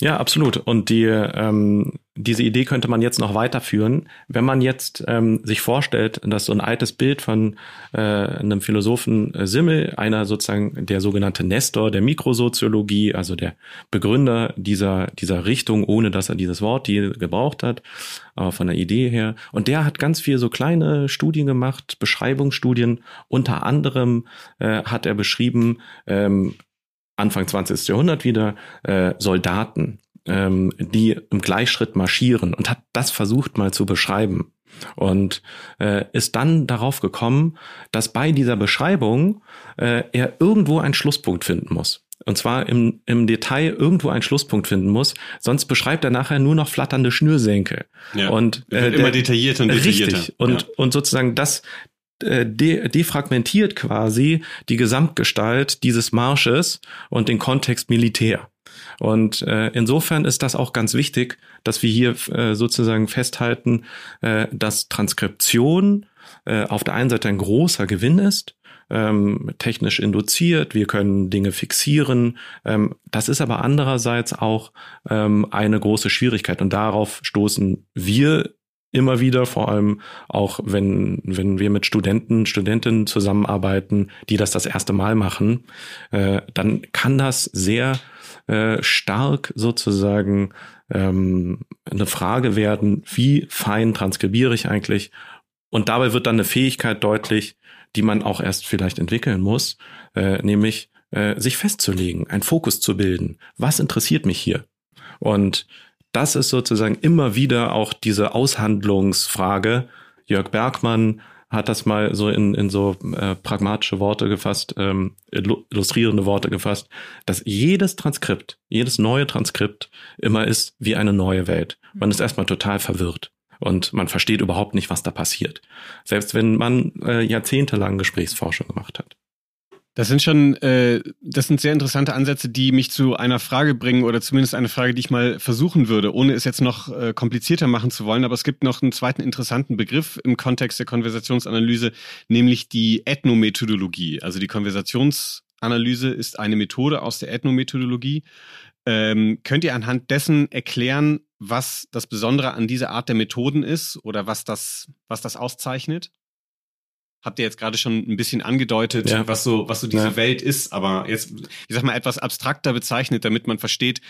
Ja, absolut. Und die, ähm, diese Idee könnte man jetzt noch weiterführen. Wenn man jetzt ähm, sich vorstellt, dass so ein altes Bild von äh, einem Philosophen äh, Simmel, einer sozusagen der sogenannte Nestor der Mikrosoziologie, also der Begründer dieser, dieser Richtung, ohne dass er dieses Wort hier gebraucht hat, aber von der Idee her. Und der hat ganz viel so kleine Studien gemacht, Beschreibungsstudien. Unter anderem äh, hat er beschrieben, ähm, Anfang 20. Jahrhundert wieder äh, Soldaten, ähm, die im Gleichschritt marschieren und hat das versucht mal zu beschreiben und äh, ist dann darauf gekommen, dass bei dieser Beschreibung äh, er irgendwo einen Schlusspunkt finden muss. Und zwar im, im Detail irgendwo einen Schlusspunkt finden muss, sonst beschreibt er nachher nur noch flatternde Schnürsenkel. Ja, und äh, immer detaillierter und detaillierter. Richtig. Und, ja. und sozusagen das, de defragmentiert quasi die Gesamtgestalt dieses Marsches und den Kontext Militär. Und äh, insofern ist das auch ganz wichtig, dass wir hier äh, sozusagen festhalten, äh, dass Transkription äh, auf der einen Seite ein großer Gewinn ist, ähm, technisch induziert, wir können Dinge fixieren. Ähm, das ist aber andererseits auch ähm, eine große Schwierigkeit und darauf stoßen wir immer wieder, vor allem auch wenn, wenn wir mit Studenten, Studentinnen zusammenarbeiten, die das das erste Mal machen, äh, dann kann das sehr äh, stark sozusagen ähm, eine Frage werden, wie fein transkribiere ich eigentlich? Und dabei wird dann eine Fähigkeit deutlich, die man auch erst vielleicht entwickeln muss, äh, nämlich äh, sich festzulegen, einen Fokus zu bilden. Was interessiert mich hier? Und das ist sozusagen immer wieder auch diese Aushandlungsfrage. Jörg Bergmann hat das mal so in, in so äh, pragmatische Worte gefasst, ähm, illustrierende Worte gefasst, dass jedes Transkript, jedes neue Transkript immer ist wie eine neue Welt. Man ist erstmal total verwirrt und man versteht überhaupt nicht, was da passiert. Selbst wenn man äh, jahrzehntelang Gesprächsforschung gemacht hat. Das sind schon, äh, das sind sehr interessante Ansätze, die mich zu einer Frage bringen oder zumindest eine Frage, die ich mal versuchen würde, ohne es jetzt noch äh, komplizierter machen zu wollen. Aber es gibt noch einen zweiten interessanten Begriff im Kontext der Konversationsanalyse, nämlich die Ethnomethodologie. Also die Konversationsanalyse ist eine Methode aus der Ethnomethodologie. Ähm, könnt ihr anhand dessen erklären, was das Besondere an dieser Art der Methoden ist oder was das, was das auszeichnet? Habt ihr jetzt gerade schon ein bisschen angedeutet, ja. was so, was so diese ja. Welt ist, aber jetzt, ich sag mal, etwas abstrakter bezeichnet, damit man versteht,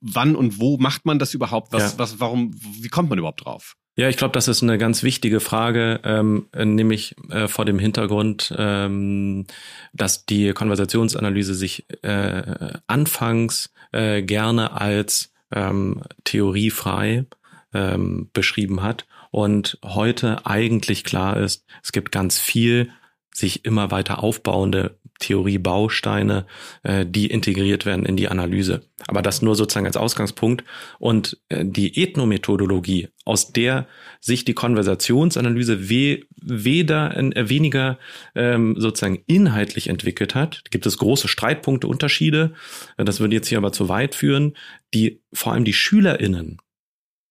wann und wo macht man das überhaupt? Was, ja. was, warum, wie kommt man überhaupt drauf? Ja, ich glaube, das ist eine ganz wichtige Frage, ähm, nämlich äh, vor dem Hintergrund, ähm, dass die Konversationsanalyse sich äh, anfangs äh, gerne als ähm, theoriefrei ähm, beschrieben hat und heute eigentlich klar ist, es gibt ganz viel sich immer weiter aufbauende Theoriebausteine, äh, die integriert werden in die Analyse. Aber das nur sozusagen als Ausgangspunkt. Und äh, die Ethnomethodologie, aus der sich die Konversationsanalyse we weder äh, weniger ähm, sozusagen inhaltlich entwickelt hat, gibt es große Streitpunkte, Unterschiede. Das würde jetzt hier aber zu weit führen. Die vor allem die SchülerInnen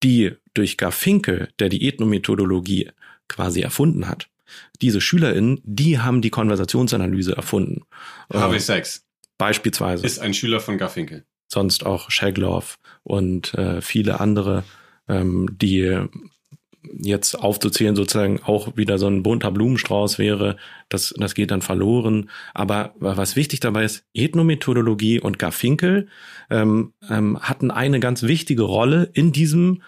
die durch Garfinkel, der die Ethnomethodologie quasi erfunden hat, diese SchülerInnen, die haben die Konversationsanalyse erfunden. Harvey äh, Sachs. Beispielsweise. Ist ein Schüler von Garfinkel. Sonst auch Shagloff und äh, viele andere, ähm, die jetzt aufzuzählen sozusagen auch wieder so ein bunter Blumenstrauß wäre, das, das geht dann verloren. Aber was wichtig dabei ist, Ethnomethodologie und Garfinkel ähm, ähm, hatten eine ganz wichtige Rolle in diesem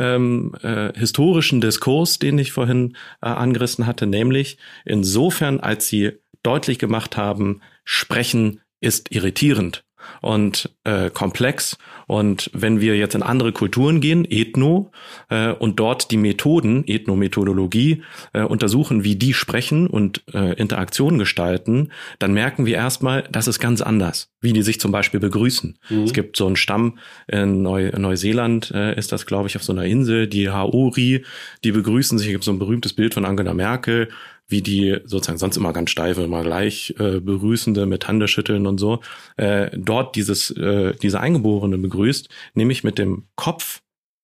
ähm, äh, historischen Diskurs, den ich vorhin äh, angerissen hatte, nämlich insofern, als sie deutlich gemacht haben, Sprechen ist irritierend. Und äh, komplex. Und wenn wir jetzt in andere Kulturen gehen, Ethno, äh, und dort die Methoden, Ethnomethodologie, äh, untersuchen, wie die sprechen und äh, Interaktionen gestalten, dann merken wir erstmal, das ist ganz anders, wie die sich zum Beispiel begrüßen. Mhm. Es gibt so einen Stamm in, Neu in Neuseeland, äh, ist das, glaube ich, auf so einer Insel, die Haori, die begrüßen sich. Es gibt so ein berühmtes Bild von Angela Merkel wie die sozusagen sonst immer ganz steife, immer gleich äh, begrüßende mit Hände schütteln und so, äh, dort dieses, äh, diese Eingeborene begrüßt, nämlich mit dem Kopf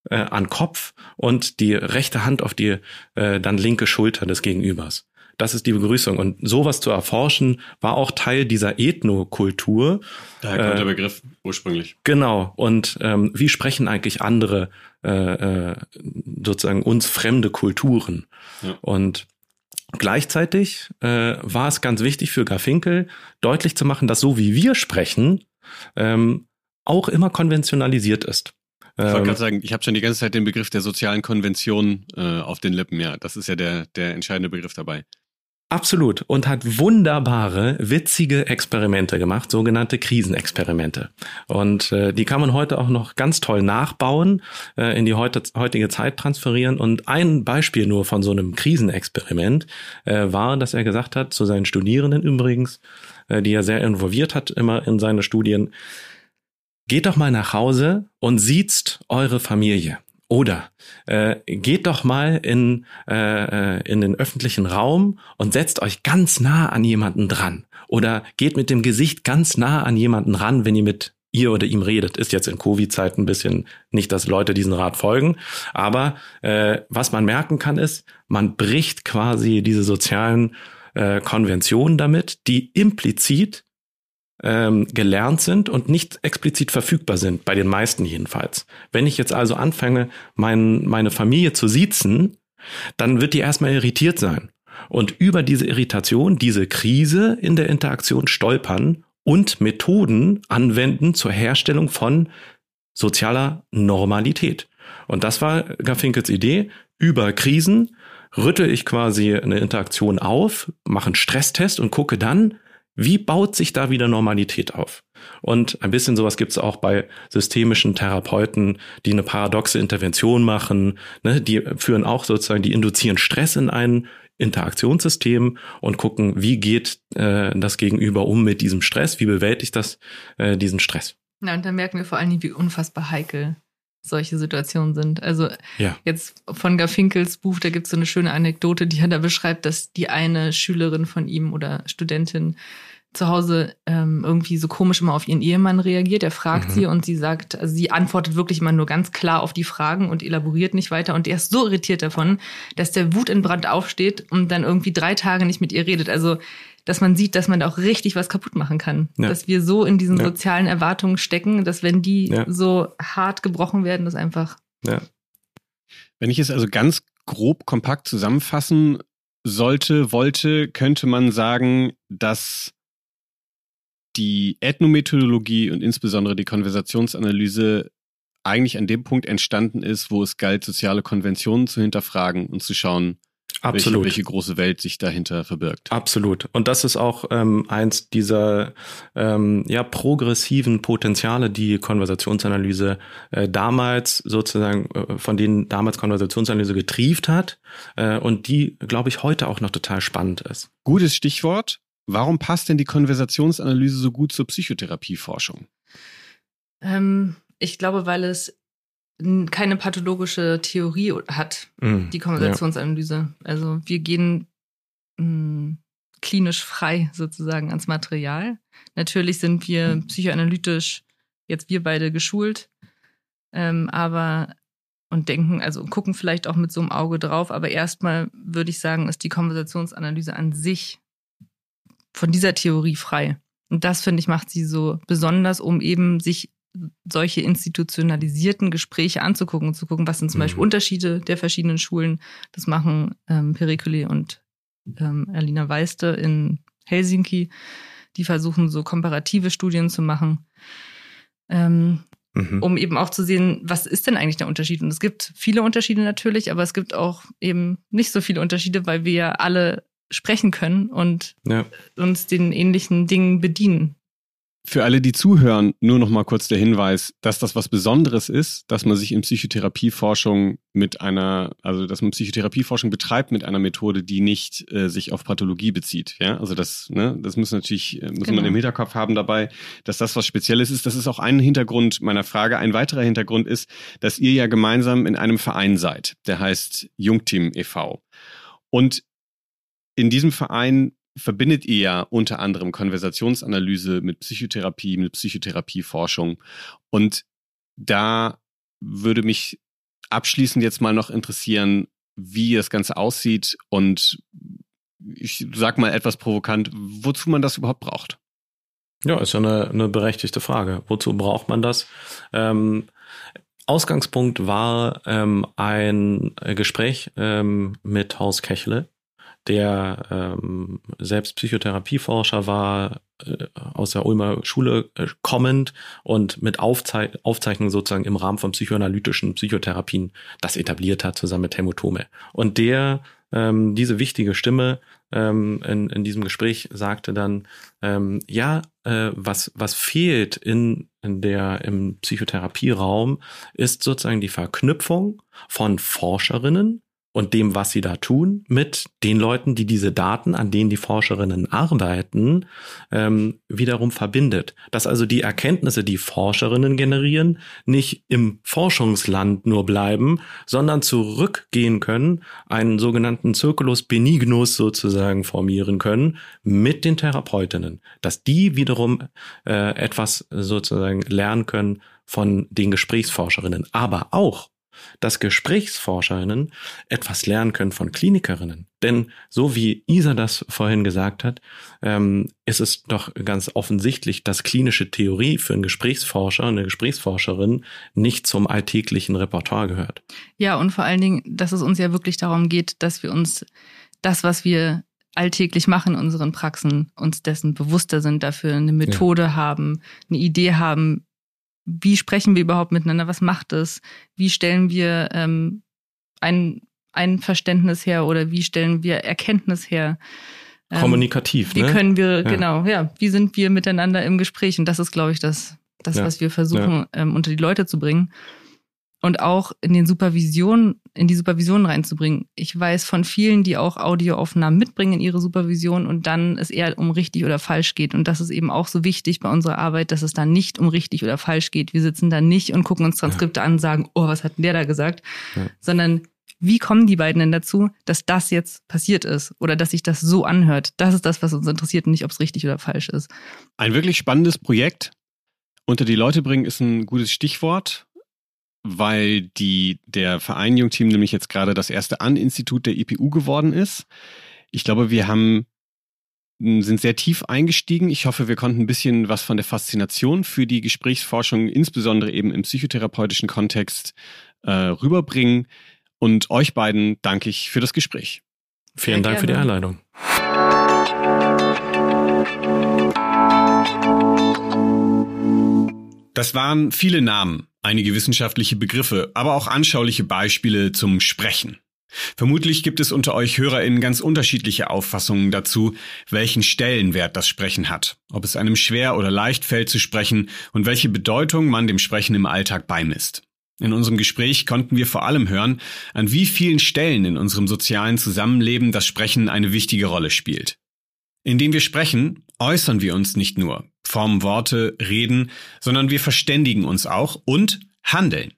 äh, an Kopf und die rechte Hand auf die äh, dann linke Schulter des Gegenübers. Das ist die Begrüßung. Und sowas zu erforschen, war auch Teil dieser Ethnokultur. Daher kommt äh, der Begriff ursprünglich. Genau. Und ähm, wie sprechen eigentlich andere äh, äh, sozusagen uns fremde Kulturen? Ja. Und Gleichzeitig äh, war es ganz wichtig für Garfinkel, deutlich zu machen, dass so wie wir sprechen, ähm, auch immer konventionalisiert ist. Ich wollte ähm, gerade sagen, ich habe schon die ganze Zeit den Begriff der sozialen Konvention äh, auf den Lippen. Ja, das ist ja der, der entscheidende Begriff dabei. Absolut. Und hat wunderbare, witzige Experimente gemacht, sogenannte Krisenexperimente. Und äh, die kann man heute auch noch ganz toll nachbauen, äh, in die heute, heutige Zeit transferieren. Und ein Beispiel nur von so einem Krisenexperiment äh, war, dass er gesagt hat, zu seinen Studierenden übrigens, äh, die er sehr involviert hat, immer in seine Studien, geht doch mal nach Hause und sieht's eure Familie. Oder äh, geht doch mal in, äh, äh, in den öffentlichen Raum und setzt euch ganz nah an jemanden dran. Oder geht mit dem Gesicht ganz nah an jemanden ran, wenn ihr mit ihr oder ihm redet. Ist jetzt in Covid-Zeiten ein bisschen nicht, dass Leute diesen Rat folgen. Aber äh, was man merken kann, ist, man bricht quasi diese sozialen äh, Konventionen damit, die implizit ähm, gelernt sind und nicht explizit verfügbar sind, bei den meisten jedenfalls. Wenn ich jetzt also anfange, mein, meine Familie zu siezen, dann wird die erstmal irritiert sein. Und über diese Irritation, diese Krise in der Interaktion stolpern und Methoden anwenden zur Herstellung von sozialer Normalität. Und das war Garfinkels Idee. Über Krisen rüttel ich quasi eine Interaktion auf, mache einen Stresstest und gucke dann, wie baut sich da wieder Normalität auf? Und ein bisschen sowas gibt es auch bei systemischen Therapeuten, die eine paradoxe Intervention machen. Ne? Die führen auch sozusagen, die induzieren Stress in ein Interaktionssystem und gucken, wie geht äh, das Gegenüber um mit diesem Stress, wie bewältigt das äh, diesen Stress. Ja, und dann merken wir vor allen Dingen, wie unfassbar heikel solche Situationen sind. Also ja. jetzt von Garfinkels Buch, da gibt es so eine schöne Anekdote, die er da beschreibt, dass die eine Schülerin von ihm oder Studentin zu Hause ähm, irgendwie so komisch immer auf ihren Ehemann reagiert. Er fragt mhm. sie und sie sagt, also sie antwortet wirklich immer nur ganz klar auf die Fragen und elaboriert nicht weiter. Und er ist so irritiert davon, dass der Wut in Brand aufsteht und dann irgendwie drei Tage nicht mit ihr redet. Also dass man sieht, dass man da auch richtig was kaputt machen kann. Ja. Dass wir so in diesen ja. sozialen Erwartungen stecken, dass wenn die ja. so hart gebrochen werden, das einfach. Ja. Wenn ich es also ganz grob kompakt zusammenfassen sollte, wollte, könnte man sagen, dass die Ethnomethodologie und insbesondere die Konversationsanalyse eigentlich an dem Punkt entstanden ist, wo es galt, soziale Konventionen zu hinterfragen und zu schauen, Absolut. Welche, welche, große Welt sich dahinter verbirgt. Absolut. Und das ist auch ähm, eins dieser ähm, ja, progressiven Potenziale, die Konversationsanalyse äh, damals sozusagen, äh, von denen damals Konversationsanalyse getrieft hat äh, und die, glaube ich, heute auch noch total spannend ist. Gutes Stichwort. Warum passt denn die Konversationsanalyse so gut zur Psychotherapieforschung? Ähm, ich glaube, weil es keine pathologische Theorie hat, mm, die Konversationsanalyse. Ja. Also wir gehen mh, mm, klinisch frei sozusagen ans Material. Natürlich sind wir mhm. psychoanalytisch jetzt wir beide geschult, ähm, aber und denken, also gucken vielleicht auch mit so einem Auge drauf, aber erstmal würde ich sagen, ist die Konversationsanalyse an sich von dieser Theorie frei. Und das, finde ich, macht sie so besonders, um eben sich solche institutionalisierten Gespräche anzugucken und zu gucken, was sind zum mhm. Beispiel Unterschiede der verschiedenen Schulen. Das machen ähm, Pericoli und ähm, Alina Weiste in Helsinki. Die versuchen so komparative Studien zu machen, ähm, mhm. um eben auch zu sehen, was ist denn eigentlich der Unterschied? Und es gibt viele Unterschiede natürlich, aber es gibt auch eben nicht so viele Unterschiede, weil wir ja alle sprechen können und ja. uns den ähnlichen Dingen bedienen. Für alle, die zuhören, nur noch mal kurz der Hinweis, dass das was Besonderes ist, dass man sich in Psychotherapieforschung mit einer, also dass man Psychotherapieforschung betreibt mit einer Methode, die nicht äh, sich auf Pathologie bezieht. Ja, also das, ne, das muss natürlich, äh, muss genau. man im Hinterkopf haben dabei, dass das was Spezielles ist. Das ist auch ein Hintergrund meiner Frage. Ein weiterer Hintergrund ist, dass ihr ja gemeinsam in einem Verein seid, der heißt Jungteam e.V. Und in diesem Verein verbindet ihr ja unter anderem Konversationsanalyse mit Psychotherapie, mit Psychotherapieforschung. Und da würde mich abschließend jetzt mal noch interessieren, wie das Ganze aussieht und ich sag mal etwas provokant, wozu man das überhaupt braucht. Ja, ist ja eine, eine berechtigte Frage. Wozu braucht man das? Ähm, Ausgangspunkt war ähm, ein Gespräch ähm, mit Haus Kechle, der ähm, selbst Psychotherapieforscher war, äh, aus der Ulmer Schule äh, kommend und mit Aufzei Aufzeichnungen sozusagen im Rahmen von psychoanalytischen Psychotherapien das etabliert hat, zusammen mit Helmut Thome. Und der, ähm, diese wichtige Stimme ähm, in, in diesem Gespräch sagte dann, ähm, ja, äh, was, was fehlt in, in der, im Psychotherapieraum, ist sozusagen die Verknüpfung von Forscherinnen, und dem, was sie da tun, mit den Leuten, die diese Daten, an denen die Forscherinnen arbeiten, ähm, wiederum verbindet. Dass also die Erkenntnisse, die Forscherinnen generieren, nicht im Forschungsland nur bleiben, sondern zurückgehen können, einen sogenannten Circulus benignus sozusagen formieren können mit den Therapeutinnen. Dass die wiederum äh, etwas sozusagen lernen können von den Gesprächsforscherinnen, aber auch dass Gesprächsforscherinnen etwas lernen können von Klinikerinnen. Denn so wie Isa das vorhin gesagt hat, ähm, ist es doch ganz offensichtlich, dass klinische Theorie für einen Gesprächsforscher, eine Gesprächsforscherin nicht zum alltäglichen Repertoire gehört. Ja, und vor allen Dingen, dass es uns ja wirklich darum geht, dass wir uns das, was wir alltäglich machen in unseren Praxen, uns dessen bewusster sind, dafür eine Methode ja. haben, eine Idee haben, wie sprechen wir überhaupt miteinander, was macht es, wie stellen wir ähm, ein, ein Verständnis her oder wie stellen wir Erkenntnis her. Ähm, Kommunikativ, wie ne? Wie können wir, ja. genau, ja, wie sind wir miteinander im Gespräch? Und das ist, glaube ich, das, das ja. was wir versuchen, ja. ähm, unter die Leute zu bringen und auch in den Supervisionen, in die Supervision reinzubringen. Ich weiß von vielen, die auch Audioaufnahmen mitbringen in ihre Supervision und dann es eher um richtig oder falsch geht. Und das ist eben auch so wichtig bei unserer Arbeit, dass es da nicht um richtig oder falsch geht. Wir sitzen da nicht und gucken uns Transkripte ja. an und sagen, oh, was hat denn der da gesagt? Ja. Sondern wie kommen die beiden denn dazu, dass das jetzt passiert ist oder dass sich das so anhört? Das ist das, was uns interessiert und nicht, ob es richtig oder falsch ist. Ein wirklich spannendes Projekt. Unter die Leute bringen ist ein gutes Stichwort weil die, der Verein Jungteam nämlich jetzt gerade das erste An-Institut der IPU geworden ist. Ich glaube, wir haben sind sehr tief eingestiegen. Ich hoffe, wir konnten ein bisschen was von der Faszination für die Gesprächsforschung, insbesondere eben im psychotherapeutischen Kontext, äh, rüberbringen. Und euch beiden danke ich für das Gespräch. Vielen Dank für die Einladung. Das waren viele Namen einige wissenschaftliche Begriffe, aber auch anschauliche Beispiele zum Sprechen. Vermutlich gibt es unter euch HörerInnen ganz unterschiedliche Auffassungen dazu, welchen Stellenwert das Sprechen hat, ob es einem schwer oder leicht fällt zu sprechen und welche Bedeutung man dem Sprechen im Alltag beimisst. In unserem Gespräch konnten wir vor allem hören, an wie vielen Stellen in unserem sozialen Zusammenleben das Sprechen eine wichtige Rolle spielt. Indem wir sprechen, äußern wir uns nicht nur, formen Worte, reden, sondern wir verständigen uns auch und handeln.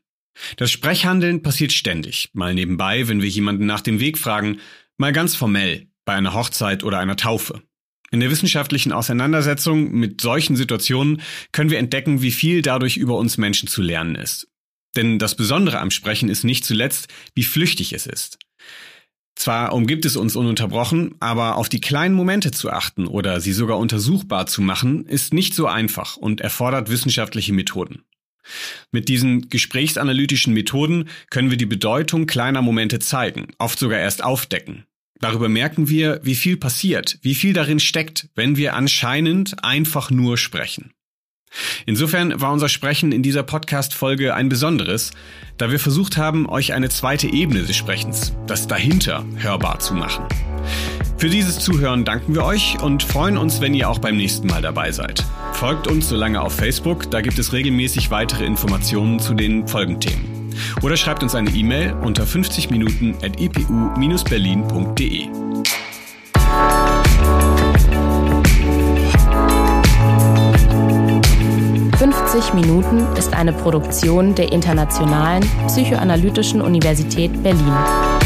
Das Sprechhandeln passiert ständig, mal nebenbei, wenn wir jemanden nach dem Weg fragen, mal ganz formell, bei einer Hochzeit oder einer Taufe. In der wissenschaftlichen Auseinandersetzung mit solchen Situationen können wir entdecken, wie viel dadurch über uns Menschen zu lernen ist. Denn das Besondere am Sprechen ist nicht zuletzt, wie flüchtig es ist. Zwar umgibt es uns ununterbrochen, aber auf die kleinen Momente zu achten oder sie sogar untersuchbar zu machen, ist nicht so einfach und erfordert wissenschaftliche Methoden. Mit diesen gesprächsanalytischen Methoden können wir die Bedeutung kleiner Momente zeigen, oft sogar erst aufdecken. Darüber merken wir, wie viel passiert, wie viel darin steckt, wenn wir anscheinend einfach nur sprechen. Insofern war unser Sprechen in dieser Podcast-Folge ein besonderes, da wir versucht haben, euch eine zweite Ebene des Sprechens, das dahinter, hörbar zu machen. Für dieses Zuhören danken wir euch und freuen uns, wenn ihr auch beim nächsten Mal dabei seid. Folgt uns so lange auf Facebook, da gibt es regelmäßig weitere Informationen zu den Folgenthemen. Oder schreibt uns eine E-Mail unter 50 Minuten at epu-berlin.de. »50 Minuten« ist eine Produktion der Internationalen Psychoanalytischen Universität Berlin.